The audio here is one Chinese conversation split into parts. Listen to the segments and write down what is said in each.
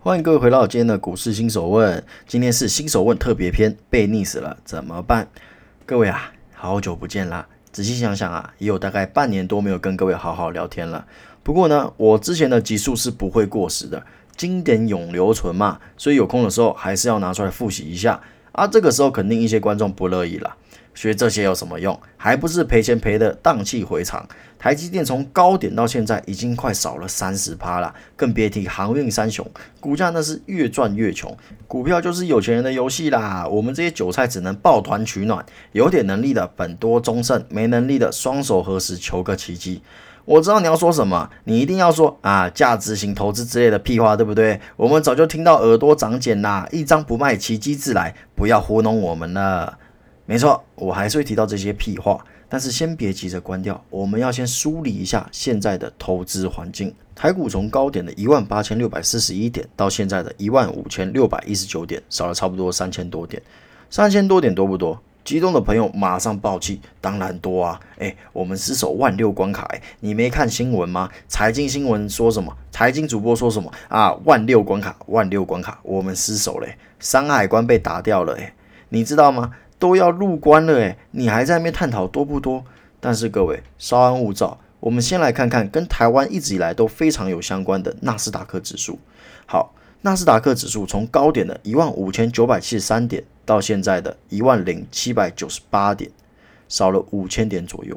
欢迎各位回到今天的股市新手问，今天是新手问特别篇，被溺死了怎么办？各位啊，好久不见啦！仔细想想啊，也有大概半年多没有跟各位好好聊天了。不过呢，我之前的集数是不会过时的，经典永留存嘛，所以有空的时候还是要拿出来复习一下。啊，这个时候肯定一些观众不乐意了。学这些有什么用？还不是赔钱赔的荡气回肠。台积电从高点到现在已经快少了三十趴了，更别提航运三雄，股价那是越赚越穷。股票就是有钱人的游戏啦，我们这些韭菜只能抱团取暖。有点能力的本多忠胜，没能力的双手合十求个奇迹。我知道你要说什么，你一定要说啊价值型投资之类的屁话，对不对？我们早就听到耳朵长茧啦，一张不卖，奇迹自来，不要糊弄我们了。没错，我还是会提到这些屁话，但是先别急着关掉，我们要先梳理一下现在的投资环境。台股从高点的一万八千六百四十一点，到现在的一万五千六百一十九点，少了差不多三千多点。三千多点多不多？激动的朋友马上爆气，当然多啊！哎，我们失守万六关卡，哎，你没看新闻吗？财经新闻说什么？财经主播说什么？啊，万六关卡，万六关卡，我们失守嘞，山海关被打掉了，哎，你知道吗？都要入关了诶，你还在那边探讨多不多？但是各位稍安勿躁，我们先来看看跟台湾一直以来都非常有相关的纳斯达克指数。好，纳斯达克指数从高点的一万五千九百七十三点到现在的一万零七百九十八点，少了五千点左右。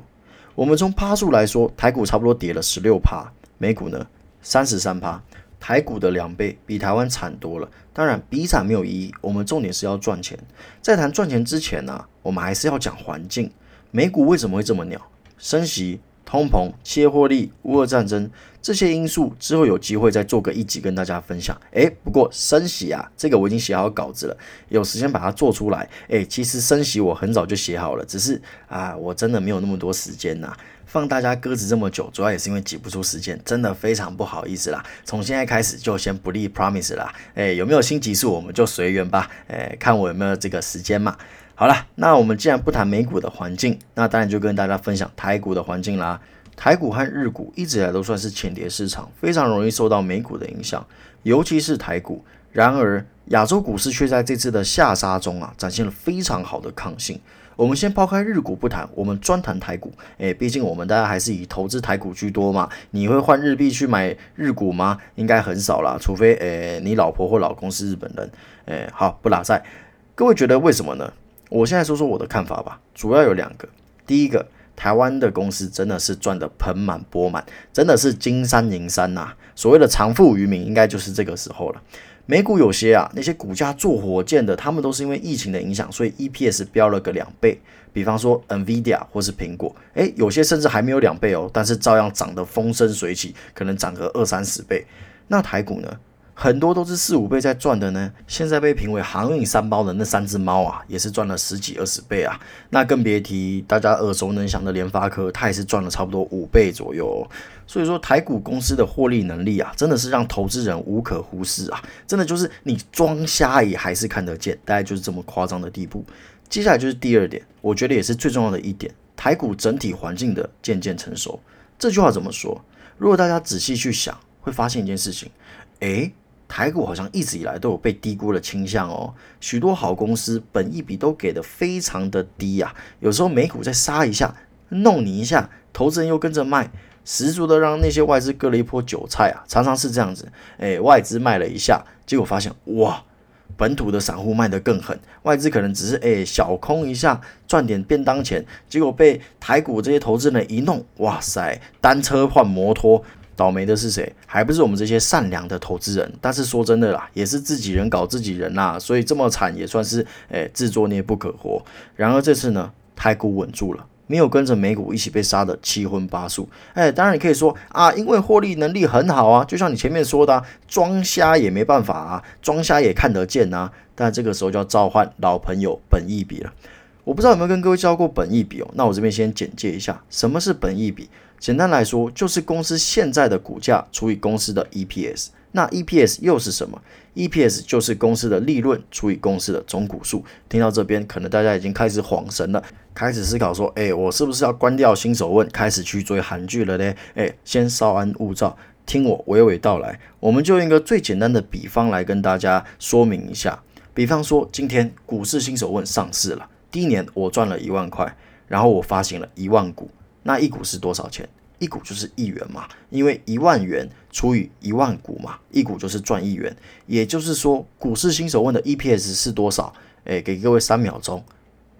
我们从趴数来说，台股差不多跌了十六趴，美股呢三十三趴。台股的两倍，比台湾惨多了。当然，比惨没有意义。我们重点是要赚钱。在谈赚钱之前呢，我们还是要讲环境。美股为什么会这么鸟？升息、通膨、切获利、乌俄战争这些因素，之后有机会再做个一集跟大家分享。诶，不过升息啊，这个我已经写好稿子了，有时间把它做出来。诶，其实升息我很早就写好了，只是啊，我真的没有那么多时间呐。放大家鸽子这么久，主要也是因为挤不出时间，真的非常不好意思啦。从现在开始就先不立 promise 啦，哎，有没有新集数我们就随缘吧，哎，看我有没有这个时间嘛。好了，那我们既然不谈美股的环境，那当然就跟大家分享台股的环境啦。台股和日股一直以来都算是浅碟市场，非常容易受到美股的影响，尤其是台股。然而亚洲股市却在这次的下杀中啊，展现了非常好的抗性。我们先抛开日股不谈，我们专谈台股。诶，毕竟我们大家还是以投资台股居多嘛。你会换日币去买日股吗？应该很少啦，除非诶你老婆或老公是日本人。诶，好，不拉塞。各位觉得为什么呢？我现在说说我的看法吧。主要有两个。第一个，台湾的公司真的是赚得盆满钵满，真的是金山银山呐。所谓的长富于民，应该就是这个时候了。美股有些啊，那些股价做火箭的，他们都是因为疫情的影响，所以 EPS 飙了个两倍。比方说 NVIDIA 或是苹果，诶，有些甚至还没有两倍哦，但是照样涨得风生水起，可能涨个二三十倍。那台股呢？很多都是四五倍在赚的呢。现在被评为航运三包的那三只猫啊，也是赚了十几二十倍啊。那更别提大家耳熟能详的联发科，它也是赚了差不多五倍左右。所以说台股公司的获利能力啊，真的是让投资人无可忽视啊。真的就是你装瞎也还是看得见，大概就是这么夸张的地步。接下来就是第二点，我觉得也是最重要的一点，台股整体环境的渐渐成熟。这句话怎么说？如果大家仔细去想，会发现一件事情，诶，台股好像一直以来都有被低估的倾向哦，许多好公司本益比都给的非常的低啊，有时候美股再杀一下，弄你一下，投资人又跟着卖，十足的让那些外资割了一波韭菜啊，常常是这样子，哎，外资卖了一下，结果发现哇，本土的散户卖得更狠，外资可能只是哎小空一下赚点便当钱，结果被台股这些投资人一弄，哇塞，单车换摩托。倒霉的是谁？还不是我们这些善良的投资人。但是说真的啦，也是自己人搞自己人呐，所以这么惨也算是诶自作孽不可活。然而这次呢，台股稳住了，没有跟着美股一起被杀的七荤八素。哎，当然你可以说啊，因为获利能力很好啊，就像你前面说的，装瞎也没办法啊，装瞎也看得见呐。但这个时候就要召唤老朋友本益比了。我不知道有没有跟各位教过本益比哦，那我这边先简介一下，什么是本益比？简单来说，就是公司现在的股价除以公司的 EPS。那 EPS 又是什么？EPS 就是公司的利润除以公司的总股数。听到这边，可能大家已经开始恍神了，开始思考说：哎，我是不是要关掉新手问，开始去追韩剧了呢？哎，先稍安勿躁，听我娓娓道来。我们就用一个最简单的比方来跟大家说明一下。比方说，今天股市新手问上市了。第一年我赚了一万块，然后我发行了一万股，那一股是多少钱？一股就是一元嘛，因为一万元除以一万股嘛，一股就是赚一元。也就是说，股市新手问的 EPS 是多少？诶，给各位三秒钟，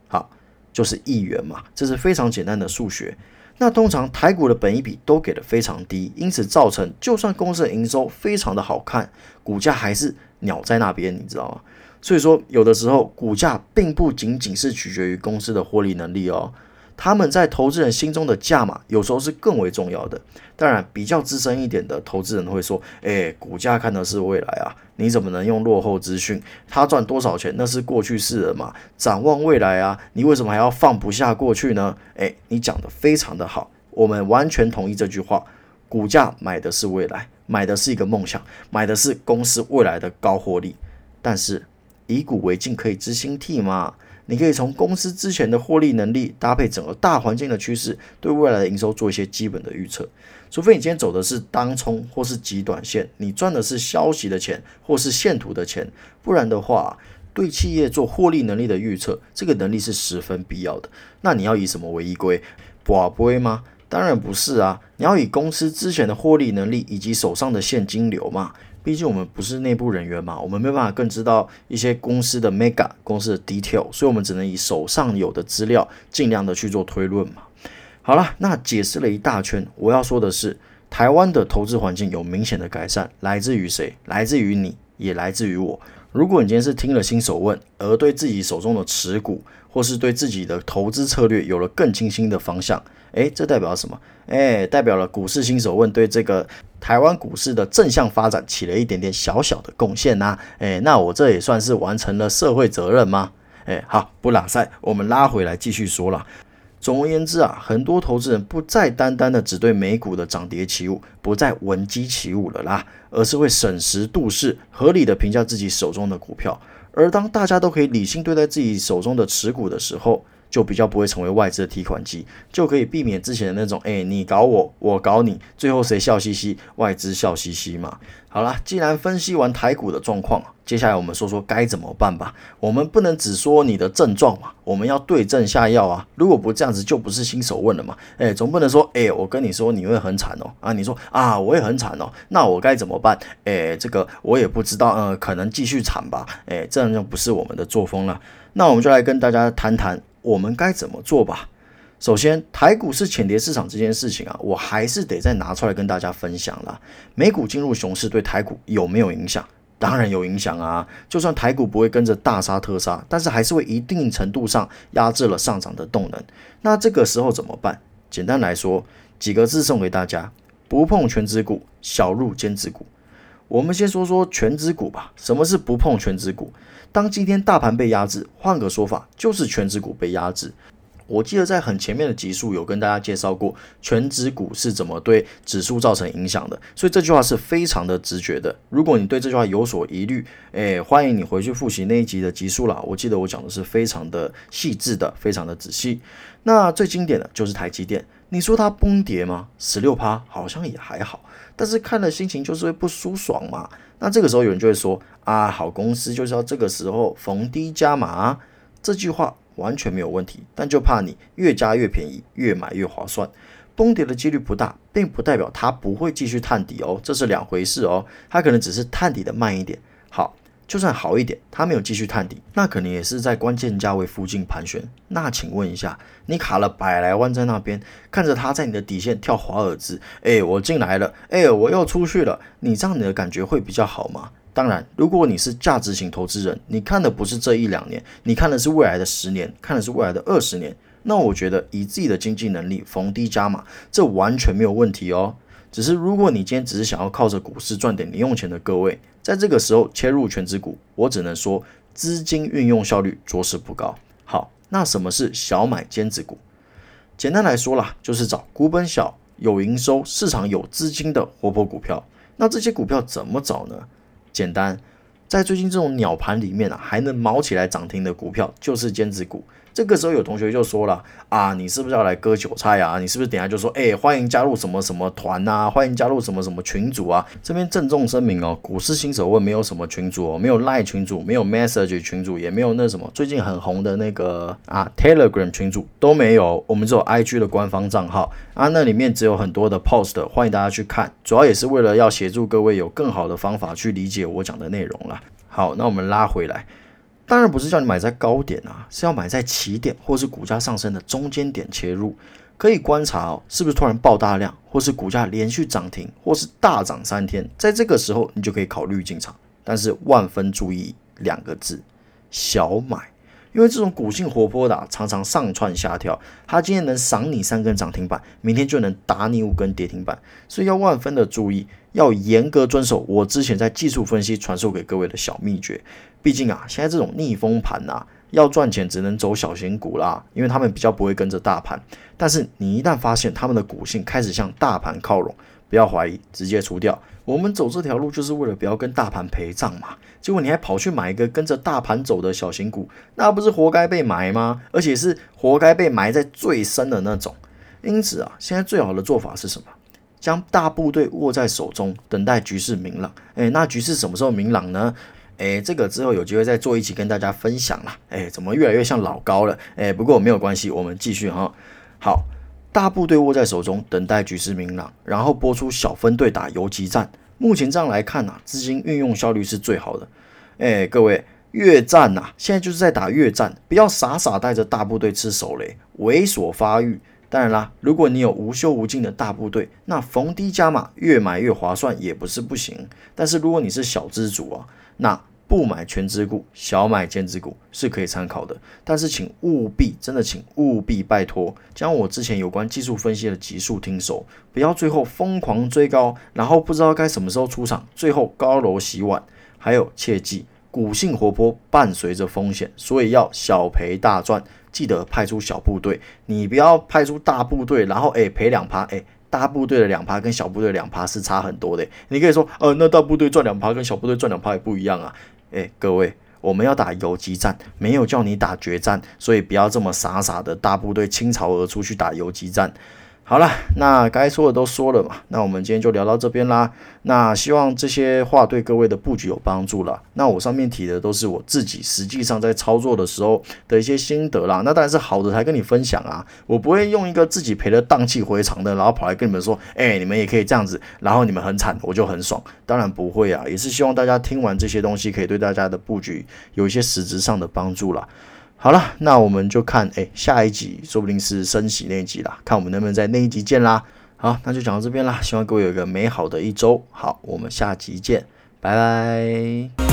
好，就是一元嘛，这是非常简单的数学。那通常台股的本益比都给的非常低，因此造成就算公司的营收非常的好看，股价还是鸟在那边，你知道吗？所以说，有的时候股价并不仅仅是取决于公司的获利能力哦，他们在投资人心中的价码有时候是更为重要的。当然，比较资深一点的投资人会说：“哎，股价看的是未来啊，你怎么能用落后资讯？他赚多少钱那是过去式了嘛，展望未来啊，你为什么还要放不下过去呢？”哎，你讲的非常的好，我们完全同意这句话。股价买的是未来，买的是一个梦想，买的是公司未来的高获利，但是。以古为镜，可以知兴替嘛？你可以从公司之前的获利能力，搭配整个大环境的趋势，对未来的营收做一些基本的预测。除非你今天走的是当冲或是极短线，你赚的是消息的钱或是线图的钱，不然的话，对企业做获利能力的预测，这个能力是十分必要的。那你要以什么为依归？寡不吗？当然不是啊！你要以公司之前的获利能力以及手上的现金流嘛。毕竟我们不是内部人员嘛，我们没办法更知道一些公司的 mega 公司的 detail，所以我们只能以手上有的资料尽量的去做推论嘛。好了，那解释了一大圈，我要说的是，台湾的投资环境有明显的改善，来自于谁？来自于你，也来自于我。如果你今天是听了新手问，而对自己手中的持股，或是对自己的投资策略有了更清晰的方向，诶，这代表什么？诶，代表了股市新手问对这个。台湾股市的正向发展起了一点点小小的贡献呐，诶，那我这也算是完成了社会责任吗？诶，好，不拉塞，我们拉回来继续说了。总而言之啊，很多投资人不再单单的只对美股的涨跌起舞，不再闻鸡起舞了啦，而是会审时度势，合理的评价自己手中的股票。而当大家都可以理性对待自己手中的持股的时候，就比较不会成为外资的提款机，就可以避免之前的那种，哎，你搞我，我搞你，最后谁笑嘻嘻，外资笑嘻嘻嘛。好了，既然分析完台股的状况，接下来我们说说该怎么办吧。我们不能只说你的症状嘛，我们要对症下药啊。如果不这样子，就不是新手问了嘛。哎，总不能说，哎，我跟你说你会很惨哦，啊，你说啊，我也很惨哦，那我该怎么办？哎，这个我也不知道，呃，可能继续惨吧。哎，这样就不是我们的作风了。那我们就来跟大家谈谈，我们该怎么做吧。首先，台股是浅跌市场这件事情啊，我还是得再拿出来跟大家分享了。美股进入熊市对台股有没有影响？当然有影响啊！就算台股不会跟着大杀特杀，但是还是会一定程度上压制了上涨的动能。那这个时候怎么办？简单来说，几个字送给大家：不碰全指股，小入兼指股。我们先说说全指股吧。什么是不碰全指股？当今天大盘被压制，换个说法就是全指股被压制。我记得在很前面的集数有跟大家介绍过全指股是怎么对指数造成影响的，所以这句话是非常的直觉的。如果你对这句话有所疑虑，诶，欢迎你回去复习那一集的集数啦。我记得我讲的是非常的细致的，非常的仔细。那最经典的就是台积电，你说它崩跌吗？十六趴好像也还好，但是看了心情就是会不舒爽嘛。那这个时候有人就会说啊，好公司就是要这个时候逢低加码，这句话。完全没有问题，但就怕你越加越便宜，越买越划算。崩跌的几率不大，并不代表它不会继续探底哦，这是两回事哦。它可能只是探底的慢一点。好，就算好一点，它没有继续探底，那可能也是在关键价位附近盘旋。那请问一下，你卡了百来万在那边，看着它在你的底线跳华尔兹，哎，我进来了，哎，我又出去了，你这样你的感觉会比较好吗？当然，如果你是价值型投资人，你看的不是这一两年，你看的是未来的十年，看的是未来的二十年，那我觉得以自己的经济能力逢低加码，这完全没有问题哦。只是如果你今天只是想要靠着股市赚点零用钱的各位，在这个时候切入全职股，我只能说资金运用效率着实不高。好，那什么是小买兼职股？简单来说啦，就是找股本小、有营收、市场有资金的活泼股票。那这些股票怎么找呢？简单，在最近这种鸟盘里面啊，还能毛起来涨停的股票，就是尖子股。这个时候有同学就说了啊，你是不是要来割韭菜啊？你是不是等下就说，哎，欢迎加入什么什么团啊？欢迎加入什么什么群组啊？这边郑重声明哦，股市新手问没有什么群组哦，没有赖群组，没有 message 群组，也没有那什么最近很红的那个啊 Telegram 群组都没有，我们只有 IG 的官方账号啊，那里面只有很多的 post，欢迎大家去看，主要也是为了要协助各位有更好的方法去理解我讲的内容啦。好，那我们拉回来。当然不是叫你买在高点啊，是要买在起点或是股价上升的中间点切入。可以观察哦，是不是突然爆大量，或是股价连续涨停，或是大涨三天，在这个时候你就可以考虑进场。但是万分注意两个字：小买。因为这种股性活泼的，常常上窜下跳，它今天能赏你三根涨停板，明天就能打你五根跌停板，所以要万分的注意，要严格遵守我之前在技术分析传授给各位的小秘诀。毕竟啊，现在这种逆风盘呐，要赚钱只能走小型股啦，因为他们比较不会跟着大盘。但是你一旦发现他们的股性开始向大盘靠拢，不要怀疑，直接除掉。我们走这条路就是为了不要跟大盘陪葬嘛。结果你还跑去买一个跟着大盘走的小型股，那不是活该被埋吗？而且是活该被埋在最深的那种。因此啊，现在最好的做法是什么？将大部队握在手中，等待局势明朗。诶，那局势什么时候明朗呢？哎，这个之后有机会再做一期跟大家分享啦。哎，怎么越来越像老高了？哎，不过没有关系，我们继续哈。好，大部队握在手中，等待局势明朗，然后拨出小分队打游击战。目前这样来看呐，资金运用效率是最好的。哎，各位，越战呐，现在就是在打越战，不要傻傻带着大部队吃手雷，猥琐发育。当然啦，如果你有无休无尽的大部队，那逢低加码，越买越划算，也不是不行。但是如果你是小资主啊，那不买全职股，小买兼职股是可以参考的，但是请务必，真的请务必拜托，将我之前有关技术分析的集数听熟，不要最后疯狂追高，然后不知道该什么时候出场，最后高楼洗碗。还有切记，股性活泼伴随着风险，所以要小赔大赚，记得派出小部队，你不要派出大部队，然后诶赔两趴，诶大部队的两趴跟小部队两趴是差很多的，你可以说，呃那大部队赚两趴跟小部队赚两趴也不一样啊。哎，各位，我们要打游击战，没有叫你打决战，所以不要这么傻傻的大部队倾巢而出去打游击战。好了，那该说的都说了嘛，那我们今天就聊到这边啦。那希望这些话对各位的布局有帮助了。那我上面提的都是我自己实际上在操作的时候的一些心得啦。那当然是好的才跟你分享啊，我不会用一个自己赔的荡气回肠的，然后跑来跟你们说，哎，你们也可以这样子，然后你们很惨，我就很爽。当然不会啊，也是希望大家听完这些东西，可以对大家的布局有一些实质上的帮助啦。好了，那我们就看，哎，下一集说不定是升息那一集啦，看我们能不能在那一集见啦。好，那就讲到这边啦，希望各位有一个美好的一周。好，我们下集见，拜拜。